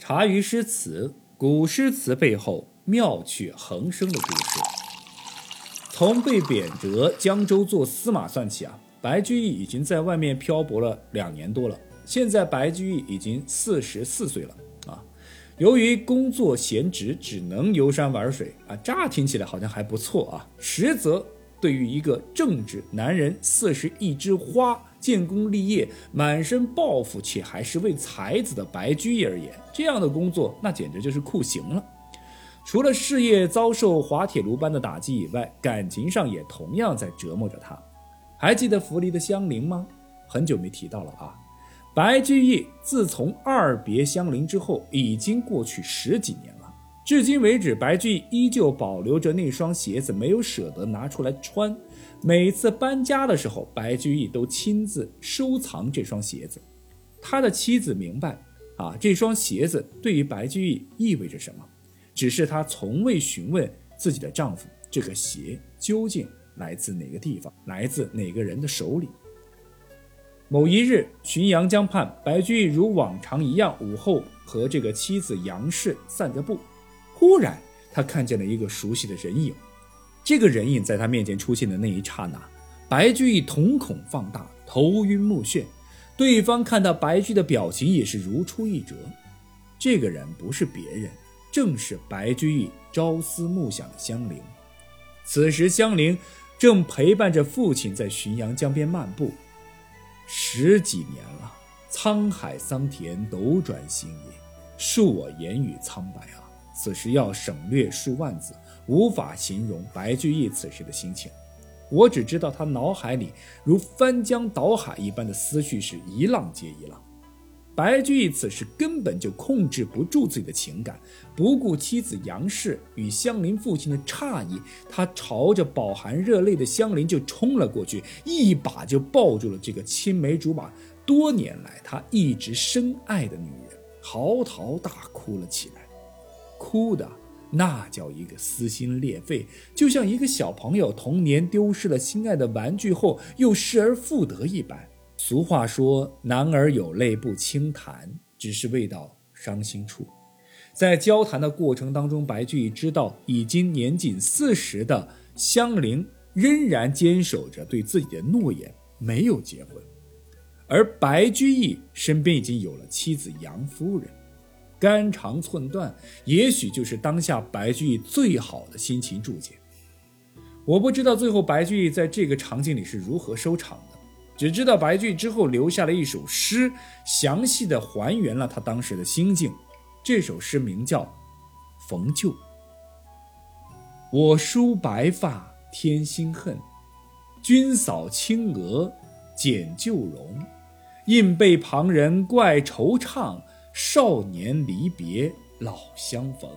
茶余诗词，古诗词背后妙趣横生的故事。从被贬谪江州做司马算起啊，白居易已经在外面漂泊了两年多了。现在白居易已经四十四岁了啊。由于工作闲职，只能游山玩水啊。乍听起来好像还不错啊，实则对于一个正直男人，四十一枝花。建功立业、满身抱负且还是位才子的白居易而言，这样的工作那简直就是酷刑了。除了事业遭受滑铁卢般的打击以外，感情上也同样在折磨着他。还记得涪陵的香菱吗？很久没提到了啊。白居易自从二别香菱之后，已经过去十几年了。至今为止，白居易依旧保留着那双鞋子，没有舍得拿出来穿。每次搬家的时候，白居易都亲自收藏这双鞋子。他的妻子明白，啊，这双鞋子对于白居易意味着什么，只是她从未询问自己的丈夫，这个鞋究竟来自哪个地方，来自哪个人的手里。某一日，浔阳江畔，白居易如往常一样，午后和这个妻子杨氏散着步，忽然他看见了一个熟悉的人影。这个人影在他面前出现的那一刹那，白居易瞳孔放大，头晕目眩。对方看到白居易的表情也是如出一辙。这个人不是别人，正是白居易朝思暮想的香菱。此时，香菱正陪伴着父亲在浔阳江边漫步。十几年了，沧海桑田，斗转星移，恕我言语苍白啊！此时要省略数万字。无法形容白居易此时的心情，我只知道他脑海里如翻江倒海一般的思绪是一浪接一浪。白居易此时根本就控制不住自己的情感，不顾妻子杨氏与香菱父亲的诧异，他朝着饱含热泪的香菱就冲了过去，一把就抱住了这个青梅竹马多年来他一直深爱的女人，嚎啕大哭了起来，哭的。那叫一个撕心裂肺，就像一个小朋友童年丢失了心爱的玩具后又失而复得一般。俗话说：“男儿有泪不轻弹”，只是未到伤心处。在交谈的过程当中，白居易知道已经年仅四十的香菱仍然坚守着对自己的诺言，没有结婚，而白居易身边已经有了妻子杨夫人。肝肠寸断，也许就是当下白居易最好的心情注解。我不知道最后白居易在这个场景里是如何收场的，只知道白居易之后留下了一首诗，详细的还原了他当时的心境。这首诗名叫《逢旧》。我梳白发添新恨，君扫青娥减旧容，应被旁人怪惆怅。少年离别老相逢，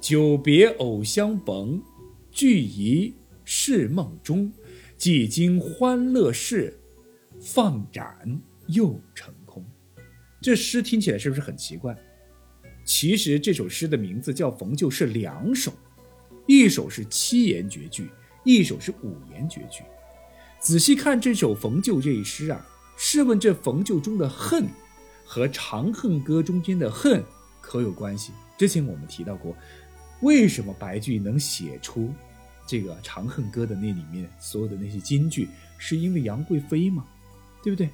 久别偶相逢，俱疑是梦中。几经欢乐事，放盏又成空。这诗听起来是不是很奇怪？其实这首诗的名字叫《逢旧》，是两首，一首是七言绝句，一首是五言绝句。仔细看这首《逢旧》这一诗啊，试问这逢旧中的恨？和《长恨歌》中间的恨可有关系？之前我们提到过，为什么白居易能写出这个《长恨歌》的那里面所有的那些金句，是因为杨贵妃吗？对不对？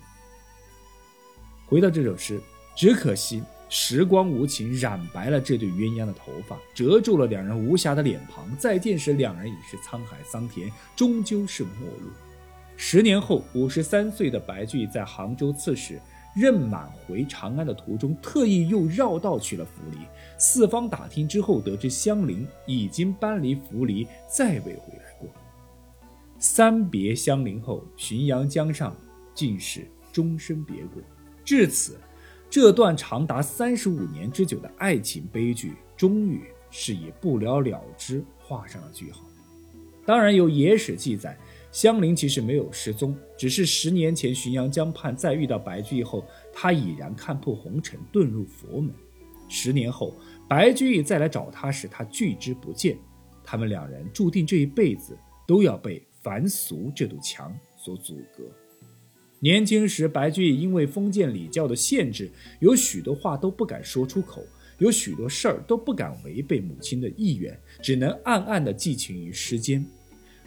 回到这首诗，只可惜时光无情，染白了这对鸳鸯的头发，遮住了两人无瑕的脸庞。再见时，两人已是沧海桑田，终究是陌路。十年后，五十三岁的白居易在杭州刺史。任满回长安的途中，特意又绕道去了涪陵。四方打听之后，得知香菱已经搬离涪陵，再未回来过。三别香菱后，浔阳江上竟是终身别过。至此，这段长达三十五年之久的爱情悲剧，终于是以不了了之画上了句号。当然，有野史记载。香菱其实没有失踪，只是十年前浔阳江畔再遇到白居易后，他已然看破红尘，遁入佛门。十年后，白居易再来找他时，他拒之不见。他们两人注定这一辈子都要被凡俗这堵墙所阻隔。年轻时，白居易因为封建礼教的限制，有许多话都不敢说出口，有许多事儿都不敢违背母亲的意愿，只能暗暗地寄情于诗间。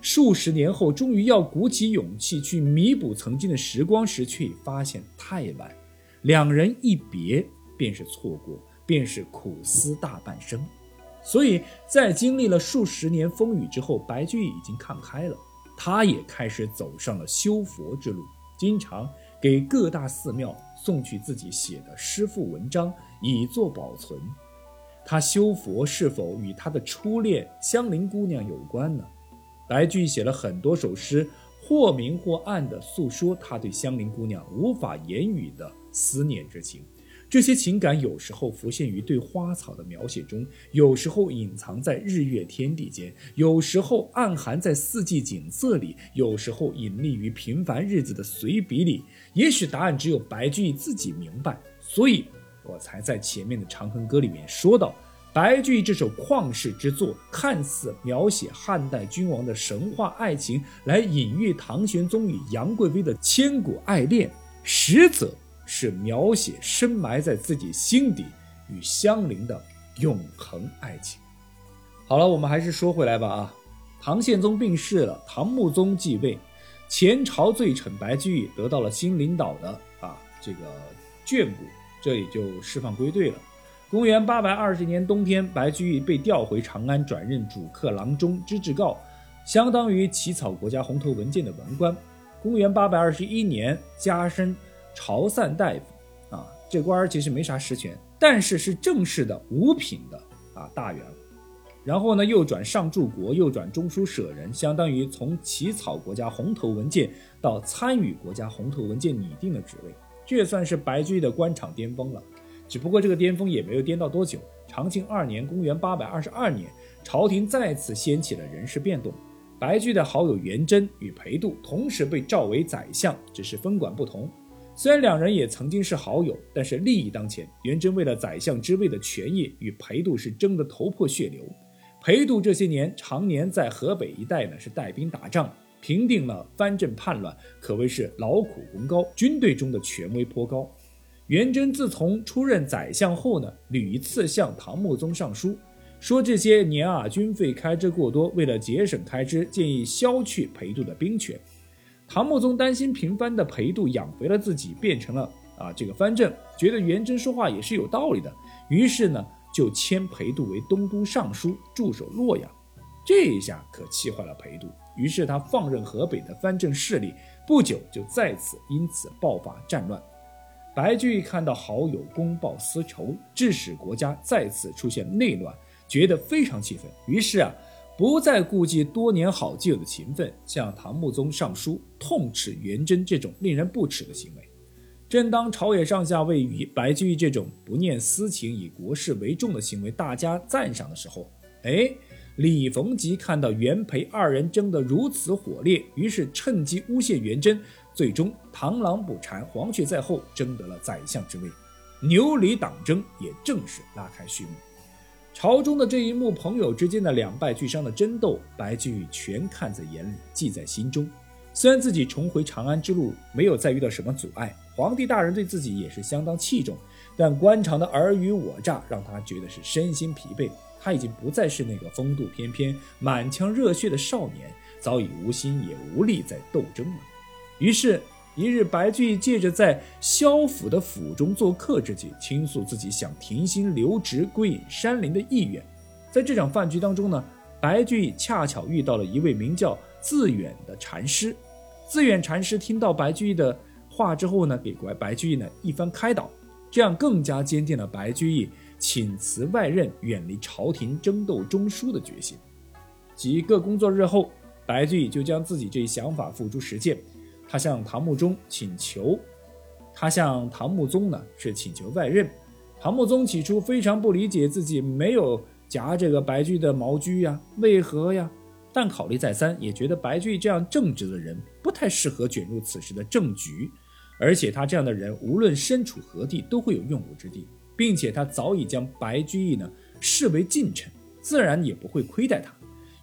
数十年后，终于要鼓起勇气去弥补曾经的时光时，却已发现太晚。两人一别，便是错过，便是苦思大半生。所以在经历了数十年风雨之后，白居易已经看开了，他也开始走上了修佛之路。经常给各大寺庙送去自己写的诗赋文章，以作保存。他修佛是否与他的初恋香菱姑娘有关呢？白居易写了很多首诗，或明或暗地诉说他对香菱姑娘无法言语的思念之情。这些情感有时候浮现于对花草的描写中，有时候隐藏在日月天地间，有时候暗含在四季景色里，有时候隐匿于平凡日子的随笔里。也许答案只有白居易自己明白，所以我才在前面的《长恨歌》里面说到，白居易这首旷世之作，看似描写汉代君王的神话爱情，来隐喻唐玄宗与杨贵妃的千古爱恋，实则。是描写深埋在自己心底与香菱的永恒爱情。好了，我们还是说回来吧啊，唐宪宗病逝了，唐穆宗继位，前朝罪臣白居易得到了新领导的啊这个眷顾，这里就释放归队了。公元八百二十年冬天，白居易被调回长安，转任主客郎中知制诰，相当于起草国家红头文件的文官。公元八百二十一年，加升。朝散大夫，啊，这官儿其实没啥实权，但是是正式的五品的啊大员。然后呢，又转上柱国，又转中书舍人，相当于从起草国家红头文件到参与国家红头文件拟定的职位，这也算是白居易的官场巅峰了。只不过这个巅峰也没有颠到多久。长庆二年（公元822年），朝廷再次掀起了人事变动，白居的好友元贞与裴度同时被召为宰相，只是分管不同。虽然两人也曾经是好友，但是利益当前，元贞为了宰相之位的权益，与裴度是争得头破血流。裴度这些年常年在河北一带呢，是带兵打仗，平定了藩镇叛乱，可谓是劳苦功高，军队中的权威颇高。元贞自从出任宰相后呢，屡次向唐穆宗上书，说这些年啊，军费开支过多，为了节省开支，建议削去裴度的兵权。唐穆宗担心平藩的裴度养肥了自己，变成了啊这个藩镇，觉得元贞说话也是有道理的，于是呢就迁裴度为东都尚书，驻守洛阳。这一下可气坏了裴度，于是他放任河北的藩镇势力，不久就再次因此爆发战乱。白居易看到好友公报私仇，致使国家再次出现内乱，觉得非常气愤，于是啊。不再顾忌多年好基友的情分，向唐穆宗上书痛斥元贞这种令人不齿的行为。正当朝野上下为于白居易这种不念私情、以国事为重的行为大加赞赏的时候，哎，李逢吉看到元培二人争得如此火烈，于是趁机诬陷元贞，最终螳螂捕蝉，黄雀在后，争得了宰相之位。牛李党争也正式拉开序幕。朝中的这一幕，朋友之间的两败俱伤的争斗，白居易全看在眼里，记在心中。虽然自己重回长安之路没有再遇到什么阻碍，皇帝大人对自己也是相当器重，但官场的尔虞我诈让他觉得是身心疲惫。他已经不再是那个风度翩翩、满腔热血的少年，早已无心也无力再斗争了。于是。一日，白居易借着在萧府的府中做客之际，倾诉自己想停薪留职、归隐山林的意愿。在这场饭局当中呢，白居易恰巧遇到了一位名叫自远的禅师。自远禅师听到白居易的话之后呢，给白白居易呢一番开导，这样更加坚定了白居易请辞外任、远离朝廷争斗中枢的决心。几个工作日后，白居易就将自己这一想法付诸实践。他向唐穆宗请求，他向唐穆宗呢是请求外任。唐穆宗起初非常不理解自己没有夹这个白居易的毛驹呀，为何呀？但考虑再三，也觉得白居易这样正直的人不太适合卷入此时的政局，而且他这样的人无论身处何地都会有用武之地，并且他早已将白居易呢视为近臣，自然也不会亏待他。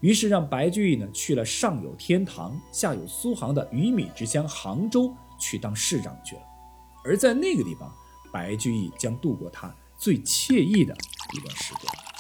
于是让白居易呢去了上有天堂，下有苏杭的鱼米之乡杭州，去当市长去了。而在那个地方，白居易将度过他最惬意的一段时光。